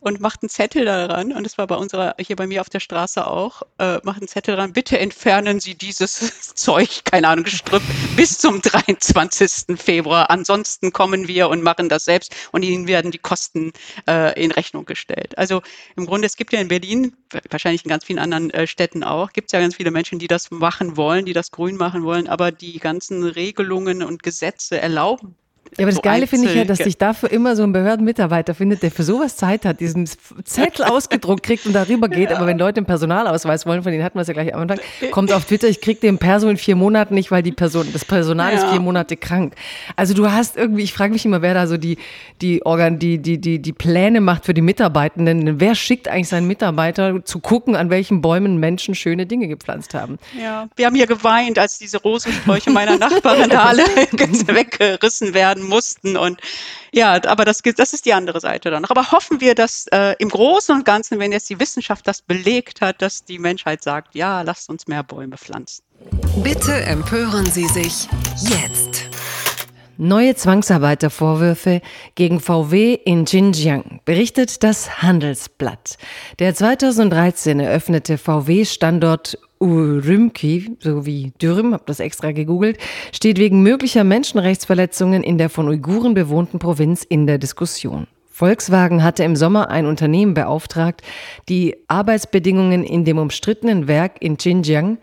und macht einen Zettel daran, und das war bei unserer, hier bei mir auf der Straße auch, äh, macht einen Zettel daran, bitte entfernen Sie dieses Zeug, keine Ahnung, Gestrüpp, bis zum 23. Februar. Ansonsten kommen wir und machen das selbst und Ihnen werden die Kosten äh, in Rechnung gestellt. Also im Grunde, es gibt ja in Berlin, wahrscheinlich in ganz vielen anderen äh, Städten auch, gibt es ja ganz viele Menschen, die das machen wollen, die das grün machen wollen, aber die ganzen Regelungen und Gesetze erlauben ja, aber das so Geile finde ich ja, dass sich dafür immer so ein Behördenmitarbeiter findet, der für sowas Zeit hat, diesen Zettel ausgedruckt kriegt und darüber geht. Ja. Aber wenn Leute einen Personalausweis wollen, von denen hatten wir es ja gleich am Anfang, kommt auf Twitter, ich kriege den Perso in vier Monaten nicht, weil die Person, das Personal ja. ist vier Monate krank. Also du hast irgendwie, ich frage mich immer, wer da so die, die, Organ, die, die, die, die Pläne macht für die Mitarbeitenden. Wer schickt eigentlich seinen Mitarbeiter zu gucken, an welchen Bäumen Menschen schöne Dinge gepflanzt haben? Ja, wir haben hier geweint, als diese Rosensträuche meiner Nachbarin da alle weggerissen werden mussten. Und ja, aber das, das ist die andere Seite dann. Aber hoffen wir, dass äh, im Großen und Ganzen, wenn jetzt die Wissenschaft das belegt hat, dass die Menschheit sagt, ja, lasst uns mehr Bäume pflanzen. Bitte empören Sie sich jetzt. Neue Zwangsarbeitervorwürfe gegen VW in Xinjiang, berichtet das Handelsblatt. Der 2013 eröffnete VW-Standort Urümqi, so wie Dürüm, habe das extra gegoogelt, steht wegen möglicher Menschenrechtsverletzungen in der von Uiguren bewohnten Provinz in der Diskussion. Volkswagen hatte im Sommer ein Unternehmen beauftragt, die Arbeitsbedingungen in dem umstrittenen Werk in Xinjiang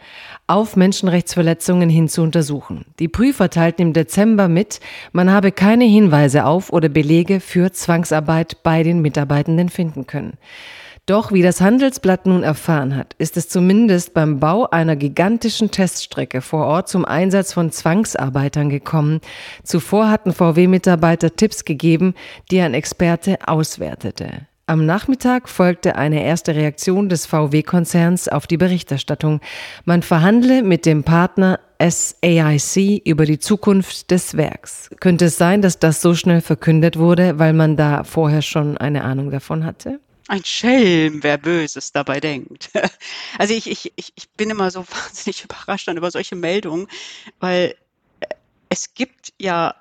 auf Menschenrechtsverletzungen hin zu untersuchen. Die Prüfer teilten im Dezember mit, man habe keine Hinweise auf oder Belege für Zwangsarbeit bei den Mitarbeitenden finden können. Doch wie das Handelsblatt nun erfahren hat, ist es zumindest beim Bau einer gigantischen Teststrecke vor Ort zum Einsatz von Zwangsarbeitern gekommen. Zuvor hatten VW-Mitarbeiter Tipps gegeben, die ein Experte auswertete. Am Nachmittag folgte eine erste Reaktion des VW-Konzerns auf die Berichterstattung. Man verhandle mit dem Partner SAIC über die Zukunft des Werks. Könnte es sein, dass das so schnell verkündet wurde, weil man da vorher schon eine Ahnung davon hatte? Ein Schelm, wer Böses dabei denkt. Also ich, ich, ich bin immer so wahnsinnig überrascht dann über solche Meldungen, weil äh, es gibt ja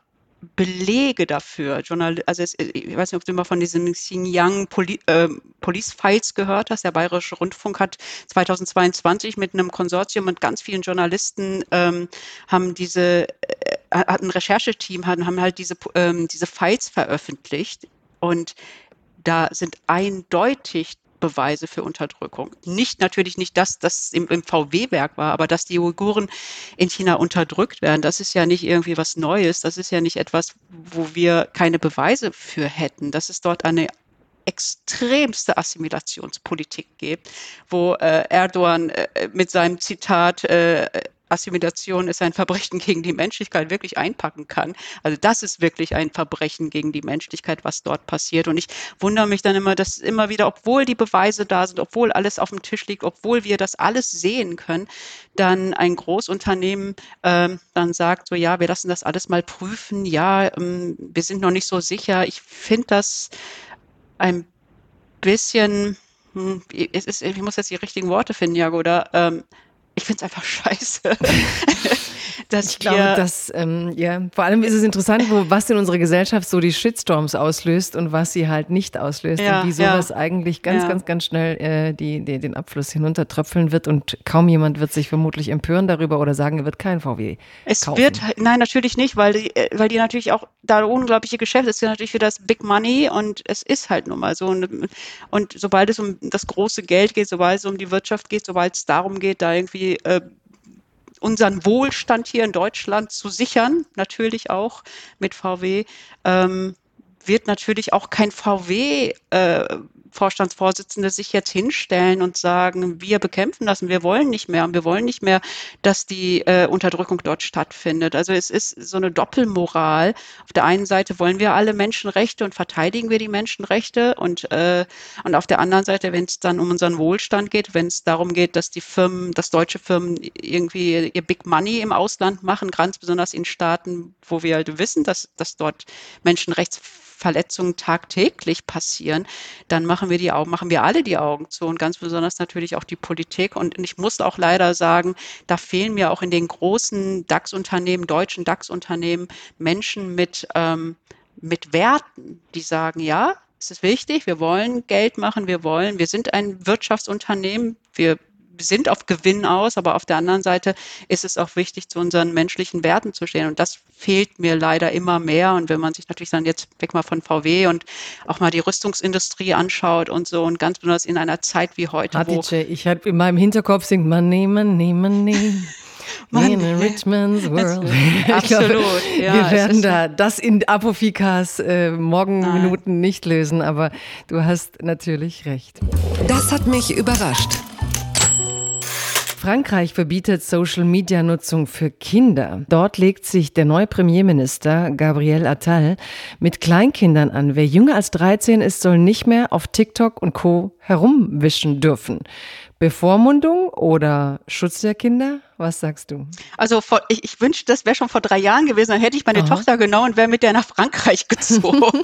Belege dafür. Journal also es, ich weiß nicht, ob du mal von diesem Xinjiang Poli äh, Police Files gehört hast. Der Bayerische Rundfunk hat 2022 mit einem Konsortium und ganz vielen Journalisten ähm, haben diese äh, hat ein Rechercheteam haben, haben halt diese ähm, diese Files veröffentlicht und da sind eindeutig Beweise für Unterdrückung. Nicht natürlich nicht das, das im, im VW-Werk war, aber dass die Uiguren in China unterdrückt werden, das ist ja nicht irgendwie was Neues. Das ist ja nicht etwas, wo wir keine Beweise für hätten. Dass es dort eine extremste Assimilationspolitik gibt, wo äh, Erdogan äh, mit seinem Zitat äh, Assimilation ist ein Verbrechen gegen die Menschlichkeit wirklich einpacken kann. Also das ist wirklich ein Verbrechen gegen die Menschlichkeit, was dort passiert. Und ich wundere mich dann immer, dass immer wieder, obwohl die Beweise da sind, obwohl alles auf dem Tisch liegt, obwohl wir das alles sehen können, dann ein Großunternehmen ähm, dann sagt, so ja, wir lassen das alles mal prüfen, ja, ähm, wir sind noch nicht so sicher. Ich finde das ein bisschen, hm, es ist, ich muss jetzt die richtigen Worte finden, Jago, oder ähm, ich finde es einfach scheiße, dass ich glaube, dass, ähm, ja, vor allem ist es interessant, wo, was in unserer Gesellschaft so die Shitstorms auslöst und was sie halt nicht auslöst Ja, und wie sowas ja. eigentlich ganz, Ja. ganz, ganz schnell äh, die, die, den Abfluss hinuntertröpfeln wird und kaum jemand wird sich vermutlich empören darüber oder sagen, er wird kein VW Es kaufen. wird, nein, natürlich nicht, weil die, äh, weil die natürlich auch da unglaubliche Geschäft ist ja natürlich für das Big Money und es ist halt nun mal so. Und, und sobald es um das große Geld geht, sobald es um die Wirtschaft geht, sobald es darum geht, da irgendwie äh, unseren Wohlstand hier in Deutschland zu sichern, natürlich auch mit VW, ähm, wird natürlich auch kein VW äh, Vorstandsvorsitzende sich jetzt hinstellen und sagen, wir bekämpfen das und wir wollen nicht mehr und wir wollen nicht mehr, dass die äh, Unterdrückung dort stattfindet. Also es ist so eine Doppelmoral. Auf der einen Seite wollen wir alle Menschenrechte und verteidigen wir die Menschenrechte und, äh, und auf der anderen Seite, wenn es dann um unseren Wohlstand geht, wenn es darum geht, dass die Firmen, dass deutsche Firmen irgendwie ihr Big Money im Ausland machen, ganz besonders in Staaten, wo wir halt wissen, dass, dass dort Menschenrechtsverletzungen tagtäglich passieren, dann machen wir die Augen, machen wir alle die Augen zu und ganz besonders natürlich auch die Politik. Und ich muss auch leider sagen, da fehlen mir auch in den großen DAX-Unternehmen, deutschen DAX-Unternehmen Menschen mit, ähm, mit Werten, die sagen, ja, es ist wichtig, wir wollen Geld machen, wir wollen, wir sind ein Wirtschaftsunternehmen, wir sind auf Gewinn aus, aber auf der anderen Seite ist es auch wichtig, zu unseren menschlichen Werten zu stehen. Und das fehlt mir leider immer mehr. Und wenn man sich natürlich dann jetzt weg mal von VW und auch mal die Rüstungsindustrie anschaut und so und ganz besonders in einer Zeit wie heute, wo Hatice, ich habe in meinem Hinterkopf singt Money, Money, Money. Mann, in a ja. rich man's world. Absolut, glaube, ja, wir werden da das in Apofikas äh, Morgenminuten nicht lösen, aber du hast natürlich recht. Das hat mich überrascht. Frankreich verbietet Social-Media-Nutzung für Kinder. Dort legt sich der neue Premierminister Gabriel Attal mit Kleinkindern an. Wer jünger als 13 ist, soll nicht mehr auf TikTok und Co. herumwischen dürfen. Bevormundung oder Schutz der Kinder? Was sagst du? Also vor, ich, ich wünschte, das wäre schon vor drei Jahren gewesen, dann hätte ich meine Aha. Tochter genommen und wäre mit der nach Frankreich gezogen.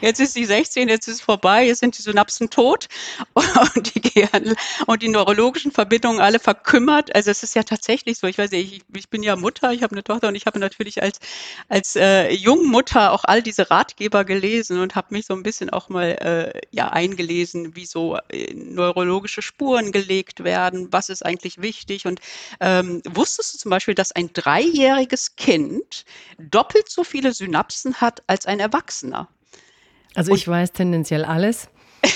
jetzt ist sie 16, jetzt ist es vorbei, jetzt sind die Synapsen tot und die Gehirn und die neurologischen Verbindungen alle verkümmert. Also es ist ja tatsächlich so. Ich weiß nicht, ich, ich bin ja Mutter, ich habe eine Tochter und ich habe natürlich als als äh, Jungmutter auch all diese Ratgeber gelesen und habe mich so ein bisschen auch mal äh, ja eingelesen, wie so äh, neurologische Spuren gelegt werden, was ist eigentlich wichtig und ähm, wusstest du zum Beispiel, dass ein dreijähriges Kind doppelt so viele Synapsen hat als ein Erwachsener? Also ich weiß tendenziell alles.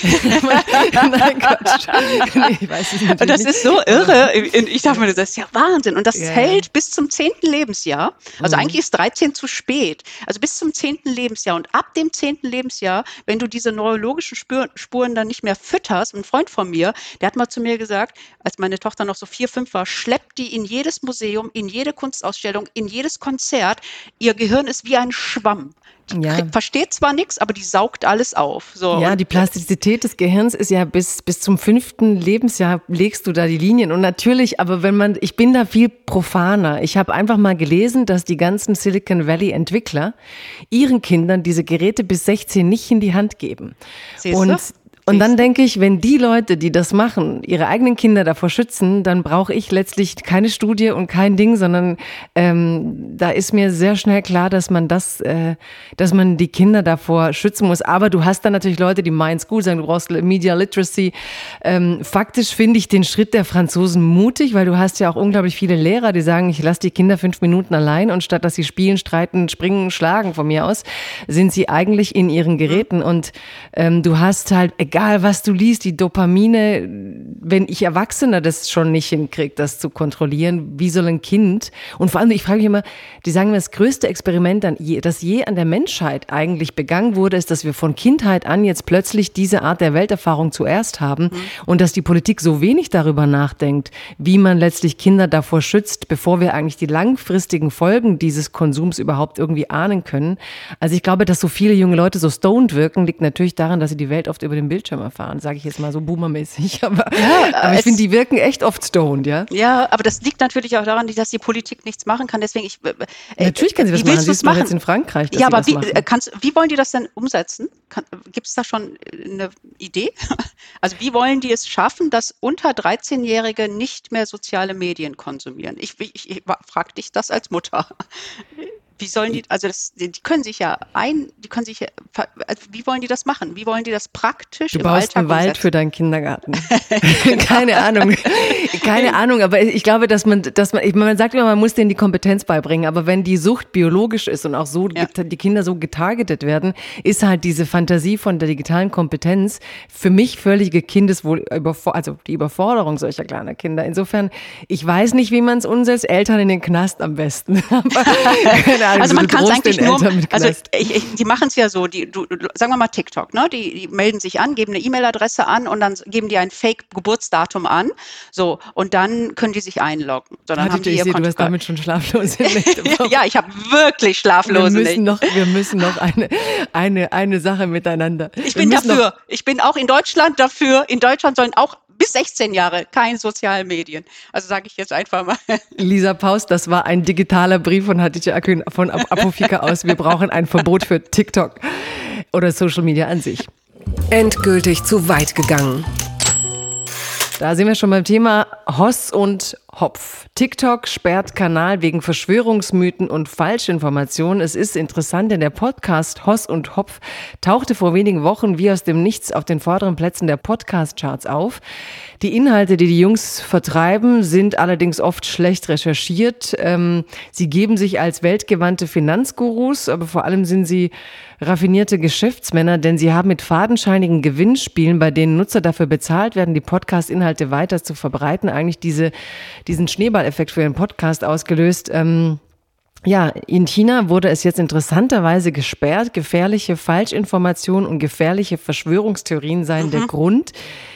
Nein, Quatsch. Nee, ich weiß es Und das ist so irre. Ich dachte mir, das ist ja Wahnsinn. Und das Ja, ja. hält bis zum zehnten Lebensjahr. Also Mhm. eigentlich ist 13 zu spät. Also bis zum zehnten Lebensjahr. Und ab dem zehnten Lebensjahr, wenn du diese neurologischen Spuren dann nicht mehr fütterst, ein Freund von mir, der hat mal zu mir gesagt, als meine Tochter noch so vier, fünf war, schleppt die in jedes Museum, in jede Kunstausstellung, in jedes Konzert. Ihr Gehirn ist wie ein Schwamm. Ja. kriegt- versteht zwar nichts, aber die saugt alles auf. So, Ja, die Plastizität des Gehirns ist ja bis, bis zum fünften Lebensjahr legst du da die Linien. Und natürlich, aber wenn man, ich bin da viel profaner. Ich habe einfach mal gelesen, dass die ganzen Silicon Valley Entwickler ihren Kindern diese Geräte bis 16 nicht in die Hand geben. Siehste? Und und dann denke ich, wenn die Leute, die das machen, ihre eigenen Kinder davor schützen, dann brauche ich letztlich keine Studie und kein Ding, sondern ähm, da ist mir sehr schnell klar, dass man das, äh, dass man die Kinder davor schützen muss. Aber du hast dann natürlich Leute, die meinen es gut, sagen, du brauchst Media Literacy. Ähm, faktisch finde ich den Schritt der Franzosen mutig, weil du hast ja auch unglaublich viele Lehrer, die sagen, ich lasse die Kinder fünf Minuten allein und statt dass sie spielen, streiten, springen, schlagen von mir aus, sind sie eigentlich in ihren Geräten und ähm, du hast halt, egal was du liest, die Dopamine, wenn ich Erwachsener das schon nicht hinkriege, das zu kontrollieren, wie soll ein Kind, und vor allem, ich frage mich immer, die sagen mir, das größte Experiment, das je an der Menschheit eigentlich begangen wurde, ist, dass wir von Kindheit an jetzt plötzlich diese Art der Welterfahrung zuerst haben und dass die Politik so wenig darüber nachdenkt, wie man letztlich Kinder davor schützt, bevor wir eigentlich die langfristigen Folgen dieses Konsums überhaupt irgendwie ahnen können. Also ich glaube, dass so viele junge Leute so stoned wirken, liegt natürlich daran, dass sie die Welt oft über den Bildschirm Bildschirm erfahren, sage ich jetzt mal so boomermäßig. Aber, ja, aber ich finde, die wirken echt oft stoned, ja? Ja, aber das liegt natürlich auch daran, dass die Politik nichts machen kann. Deswegen, ich. Äh, natürlich kann sie was machen. Sie ist jetzt in Frankreich. Ja, aber wie, äh, kannst, wie wollen die das denn umsetzen? Gibt es da schon eine Idee? Also, wie wollen die es schaffen, dass unter 13-Jährige nicht mehr soziale Medien konsumieren? Ich, ich, ich frage dich das als Mutter. Wie sollen die, also das, die können sich ja ein, die können sich ja, also wie wollen die das machen? Wie wollen die das praktisch du im baust Alltag einen Wald für deinen Kindergarten. Keine Ahnung. Keine Ahnung, aber ich glaube, dass man, dass man, man sagt immer, man muss denen die Kompetenz beibringen, aber wenn die Sucht biologisch ist und auch so ja. die Kinder so getargetet werden, ist halt diese Fantasie von der digitalen Kompetenz für mich völlige Kindeswohl, also die Überforderung solcher kleiner Kinder. Insofern, ich weiß nicht, wie man es umsetzt. Eltern in den Knast am besten. keine Ahnung, also man kann es eigentlich nur, also ich, ich, die machen es ja so, die, du, sagen wir mal TikTok, ne? Die, die melden sich an, geben eine E-Mail-Adresse an und dann geben die ein Fake-Geburtsdatum an, so und dann können die sich einloggen. So, dann haben die ihr sehe, du hast damit schon schlaflose Nächte. ja, ich habe wirklich schlaflose wir müssen Noch, wir müssen noch eine, eine, eine Sache miteinander. Ich bin dafür. Ich bin auch in Deutschland dafür. In Deutschland sollen auch bis 16 Jahre kein sozialen Medien. Also sage ich jetzt einfach mal. Lisa Paus, das war ein digitaler Brief von Hatice Akün von Apofika aus. Wir brauchen ein Verbot für TikTok oder Social Media an sich. Endgültig zu weit gegangen. Da sind wir schon beim Thema Hoss und Hopf. TikTok sperrt Kanal wegen Verschwörungsmythen und Falschinformationen. Es ist interessant, denn der Podcast Hoss und Hopf tauchte vor wenigen Wochen wie aus dem Nichts auf den vorderen Plätzen der Podcast-Charts auf. Die Inhalte, die die Jungs vertreiben, sind allerdings oft schlecht recherchiert. Ähm, sie geben sich als weltgewandte Finanzgurus, aber vor allem sind sie raffinierte Geschäftsmänner, denn sie haben mit fadenscheinigen Gewinnspielen, bei denen Nutzer dafür bezahlt werden, die Podcast-Inhalte weiter zu verbreiten, eigentlich diese, diesen Schneeballeffekt für ihren Podcast ausgelöst. Ähm, ja, in China wurde es jetzt interessanterweise gesperrt. Gefährliche Falschinformationen und gefährliche Verschwörungstheorien seien mhm. der Grund.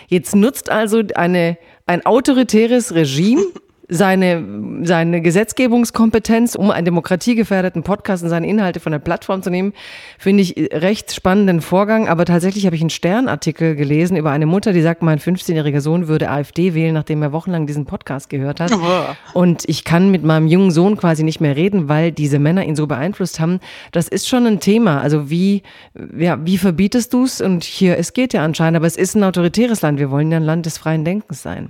Jetzt nutzt also eine, ein autoritäres Regime seine, seine Gesetzgebungskompetenz, um einen demokratiegefährdeten Podcast und seine Inhalte von der Plattform zu nehmen, finde ich recht spannenden Vorgang. Aber tatsächlich habe ich einen Sternartikel gelesen über eine Mutter, die sagt, mein 15-jähriger Sohn würde AfD wählen, nachdem er wochenlang diesen Podcast gehört hat. Und ich kann mit meinem jungen Sohn quasi nicht mehr reden, weil diese Männer ihn so beeinflusst haben. Das ist schon ein Thema. Also wie, ja, wie verbietest du es? Und hier, es geht ja anscheinend, aber es ist ein autoritäres Land. Wir wollen ja ein Land des freien Denkens sein.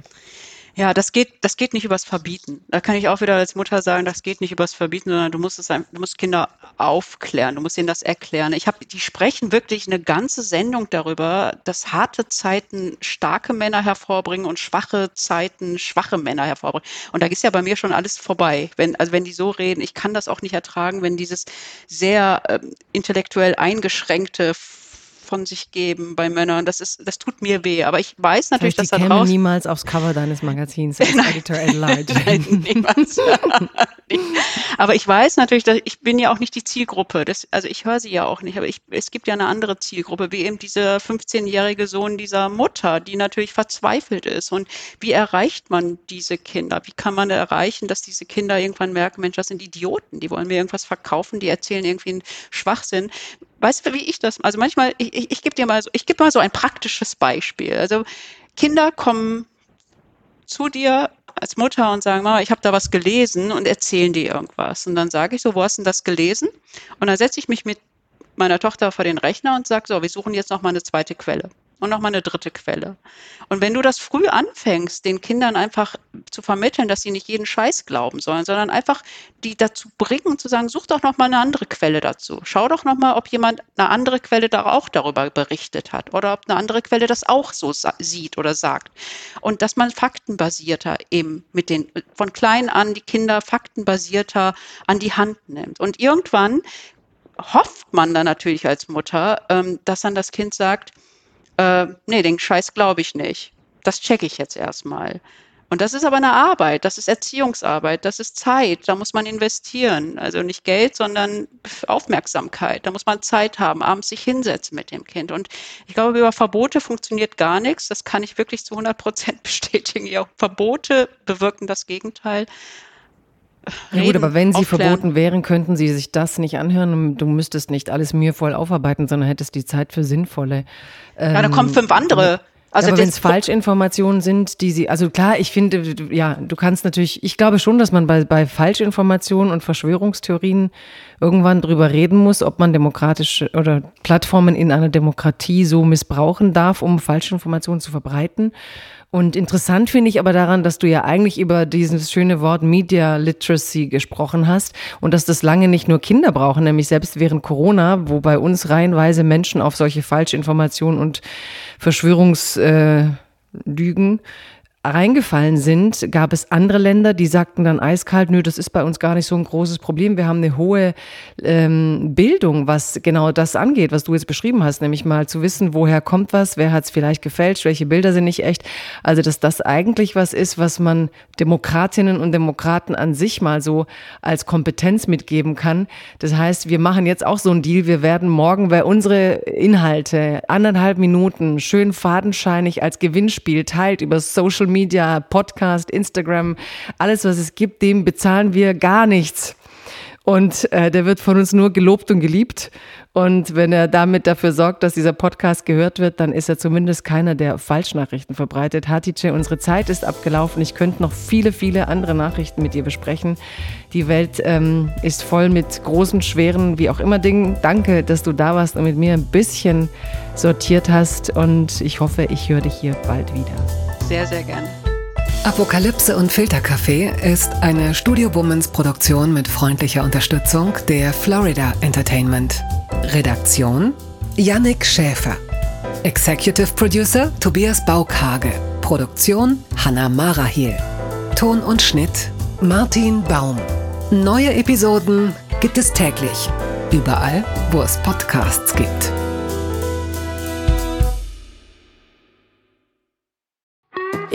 Ja, das geht, das geht nicht übers Verbieten. Da kann ich auch wieder als Mutter sagen, das geht nicht übers Verbieten, sondern du musst es, du musst Kinder aufklären, du musst ihnen das erklären. Ich habe, die sprechen wirklich eine ganze Sendung darüber, dass harte Zeiten starke Männer hervorbringen und schwache Zeiten schwache Männer hervorbringen. Und da ist ja bei mir schon alles vorbei. Wenn, also wenn die so reden, ich kann das auch nicht ertragen, wenn dieses sehr äh, intellektuell eingeschränkte von sich geben bei Männern. Das ist, das tut mir weh. Aber ich weiß natürlich, dass da draußen niemals aufs Cover deines Magazins als Editor Adelaide. Nein, niemals. aber ich weiß natürlich, dass ich bin ja auch nicht die Zielgruppe. Das, also ich höre sie ja auch nicht. Aber ich, es gibt ja eine andere Zielgruppe, wie eben dieser 15-jährige Sohn dieser Mutter, die natürlich verzweifelt ist. Und wie erreicht man diese Kinder? Wie kann man erreichen, dass diese Kinder irgendwann merken, Mensch, das sind Idioten, die wollen mir irgendwas verkaufen, die erzählen irgendwie einen Schwachsinn weißt du, wie ich das? Also manchmal, ich, ich, ich gebe dir mal so, ich gebe mal so ein praktisches Beispiel. Also Kinder kommen zu dir als Mutter und sagen, Mama, ich habe da was gelesen und erzählen dir irgendwas. Und dann sage ich so, wo hast du denn das gelesen? Und dann setze ich mich mit meiner Tochter vor den Rechner und sage, so, wir suchen jetzt noch mal eine zweite Quelle und nochmal eine dritte Quelle. Und wenn du das früh anfängst, den Kindern einfach zu vermitteln, dass sie nicht jeden Scheiß glauben sollen, sondern einfach die dazu bringen, zu sagen, such doch nochmal eine andere Quelle dazu. Schau doch nochmal, ob jemand eine andere Quelle da auch darüber berichtet hat oder ob eine andere Quelle das auch so sieht oder sagt. Und dass man faktenbasierter eben mit den, von klein an die Kinder faktenbasierter an die Hand nimmt. Und irgendwann hofft man dann natürlich als Mutter, ähm, dass dann das Kind sagt, äh, nee, den Scheiß glaube ich nicht. Das checke ich jetzt erstmal. Und das ist aber eine Arbeit, das ist Erziehungsarbeit, das ist Zeit, da muss man investieren. Also nicht Geld, sondern Aufmerksamkeit. Da muss man Zeit haben, abends sich hinsetzen mit dem Kind. Und ich glaube, über Verbote funktioniert gar nichts. Das kann ich wirklich zu 100 Prozent bestätigen. Ja, Verbote bewirken das Gegenteil. Reden. Ja gut, aber wenn sie aufklären. verboten wären, könnten sie sich das nicht anhören und du müsstest nicht alles mühevoll aufarbeiten, sondern hättest die Zeit für sinnvolle. Ja, da kommen fünf andere. Also aber wenn es Falschinformationen sind, die sie, also klar, ich finde, ja, du kannst natürlich, ich glaube schon, dass man bei, bei Falschinformationen und Verschwörungstheorien irgendwann drüber reden muss, ob man demokratische oder Plattformen in einer Demokratie so missbrauchen darf, um Falschinformationen zu verbreiten. Und interessant finde ich aber daran, dass du ja eigentlich über dieses schöne Wort Media Literacy gesprochen hast und dass das lange nicht nur Kinder brauchen, nämlich selbst während Corona, wo bei uns reihenweise Menschen auf solche Falschinformationen und Verschwörungslügen äh, reingefallen sind, gab es andere Länder, die sagten dann eiskalt, nö, das ist bei uns gar nicht so ein großes Problem. Wir haben eine hohe ähm, Bildung, was genau das angeht, was du jetzt beschrieben hast, nämlich mal zu wissen, woher kommt was, wer hat es vielleicht gefälscht, welche Bilder sind nicht echt. Also, dass das eigentlich was ist, was man Demokratinnen und Demokraten an sich mal so als Kompetenz mitgeben kann. Das heißt, wir machen jetzt auch so einen Deal. Wir werden morgen, wer unsere Inhalte anderthalb Minuten schön fadenscheinig als Gewinnspiel teilt über Social Media, Podcast, Instagram, alles, was es gibt, dem bezahlen wir gar nichts. Und äh, der wird von uns nur gelobt und geliebt. Und wenn er damit dafür sorgt, dass dieser Podcast gehört wird, dann ist er zumindest keiner, der Falschnachrichten verbreitet. Hatice, unsere Zeit ist abgelaufen. Ich könnte noch viele, viele andere Nachrichten mit dir besprechen. Die Welt ähm, ist voll mit großen, schweren, wie auch immer Dingen. Danke, dass du da warst und mit mir ein bisschen sortiert hast. Und ich hoffe, ich höre dich hier bald wieder. Sehr, sehr gerne. Apokalypse und Filterkaffee ist eine Studio Womans Produktion mit freundlicher Unterstützung der Florida Entertainment. Redaktion Yannick Schäfer. Executive Producer Tobias Baukhage. Produktion Hanna Marahiel. Ton und Schnitt Martin Baum. Neue Episoden gibt es täglich. Überall, wo es Podcasts gibt.